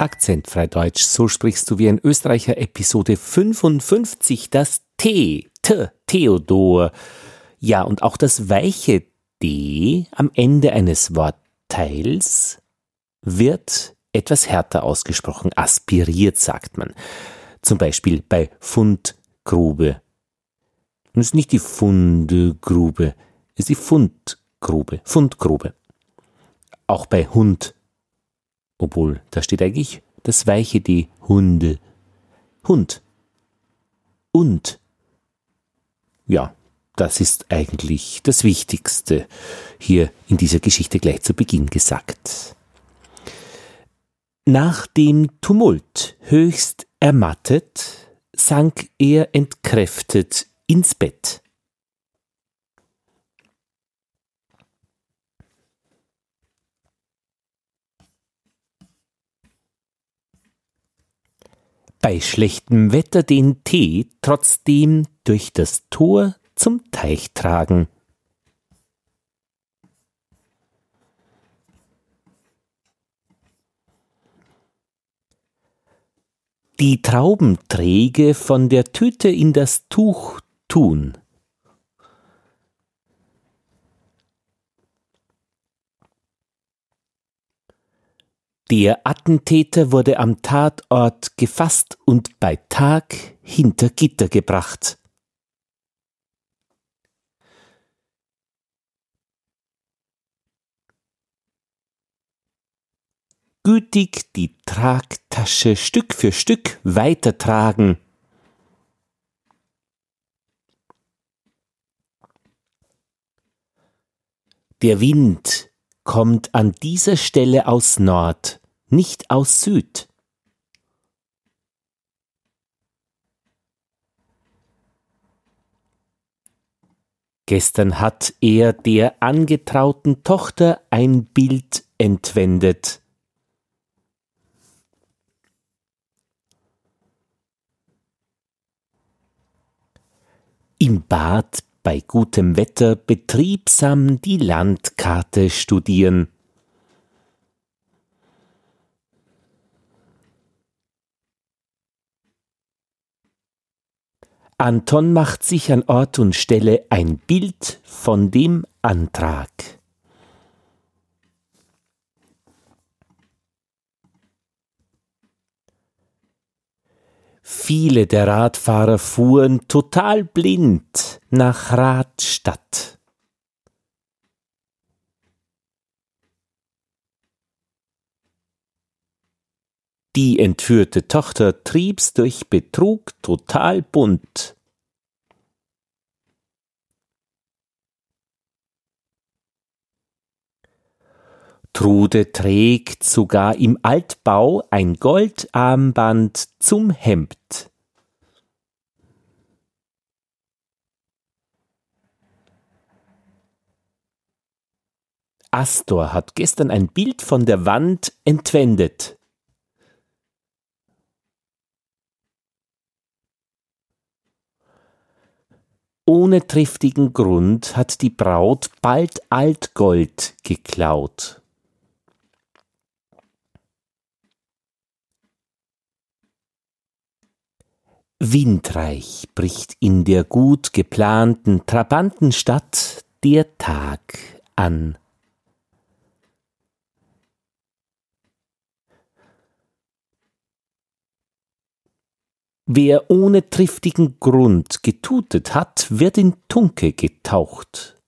Akzentfrei Deutsch, so sprichst du wie ein Österreicher, Episode 55, das T, T, Theodor. Ja, und auch das weiche D am Ende eines Wortteils wird etwas härter ausgesprochen, aspiriert, sagt man. Zum Beispiel bei Fundgrube. Und es ist nicht die Fundegrube, es ist die Fundgrube, Fundgrube. Auch bei Hund obwohl, da steht eigentlich das weiche D, Hunde. Hund. Und. Ja, das ist eigentlich das Wichtigste hier in dieser Geschichte gleich zu Beginn gesagt. Nach dem Tumult höchst ermattet, sank er entkräftet ins Bett. Bei schlechtem Wetter den Tee trotzdem durch das Tor zum Teich tragen. Die Traubenträge von der Tüte in das Tuch tun. Der Attentäter wurde am Tatort gefasst und bei Tag hinter Gitter gebracht. Gütig die Tragtasche Stück für Stück weitertragen. Der Wind kommt an dieser Stelle aus Nord nicht aus Süd. Gestern hat er der angetrauten Tochter ein Bild entwendet. Im Bad bei gutem Wetter betriebsam die Landkarte studieren. Anton macht sich an Ort und Stelle ein Bild von dem Antrag. Viele der Radfahrer fuhren total blind nach Radstadt. Die entführte Tochter trieb's durch Betrug total bunt. Trude trägt sogar im Altbau ein Goldarmband zum Hemd. Astor hat gestern ein Bild von der Wand entwendet. Ohne triftigen Grund hat die Braut bald Altgold geklaut. Windreich bricht in der gut geplanten Trabantenstadt der Tag an. Wer ohne triftigen Grund getutet hat, wird in Tunke getaucht.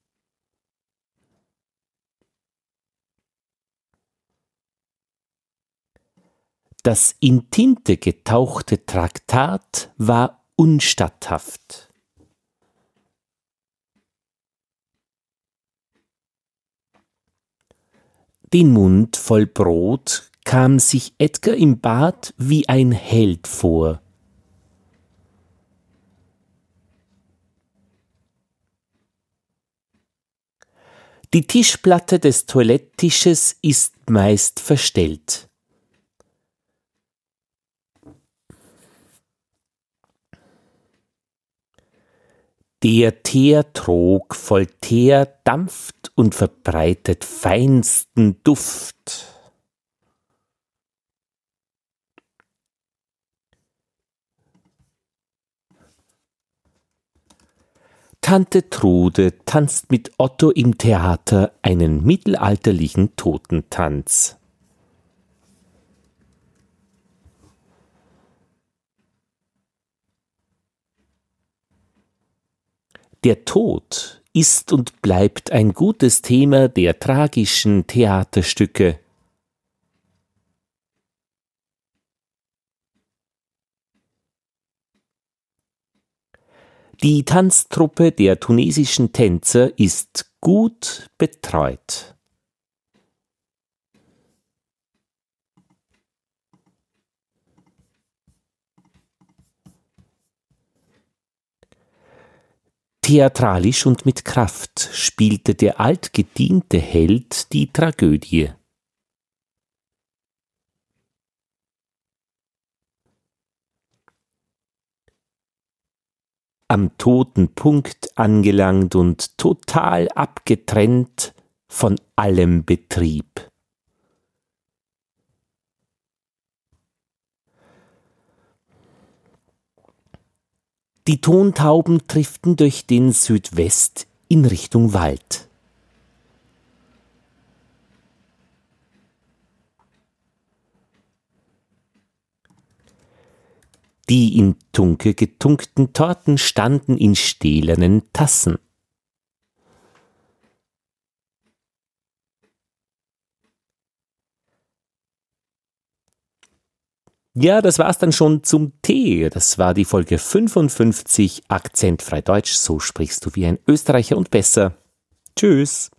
Das in Tinte getauchte Traktat war unstatthaft. Den Mund voll Brot kam sich Edgar im Bad wie ein Held vor. Die Tischplatte des Toiletttisches ist meist verstellt. Der Teertrog voll Teer dampft und verbreitet feinsten Duft. Tante Trude tanzt mit Otto im Theater einen mittelalterlichen Totentanz. Der Tod ist und bleibt ein gutes Thema der tragischen Theaterstücke. Die Tanztruppe der tunesischen Tänzer ist gut betreut. Theatralisch und mit Kraft spielte der altgediente Held die Tragödie. Am toten Punkt angelangt und total abgetrennt von allem Betrieb. Die Tontauben driften durch den Südwest in Richtung Wald. Die in Tunke getunkten Torten standen in stählernen Tassen. Ja, das war's dann schon zum Tee. Das war die Folge 55 Akzentfrei Deutsch. So sprichst du wie ein Österreicher und besser. Tschüss.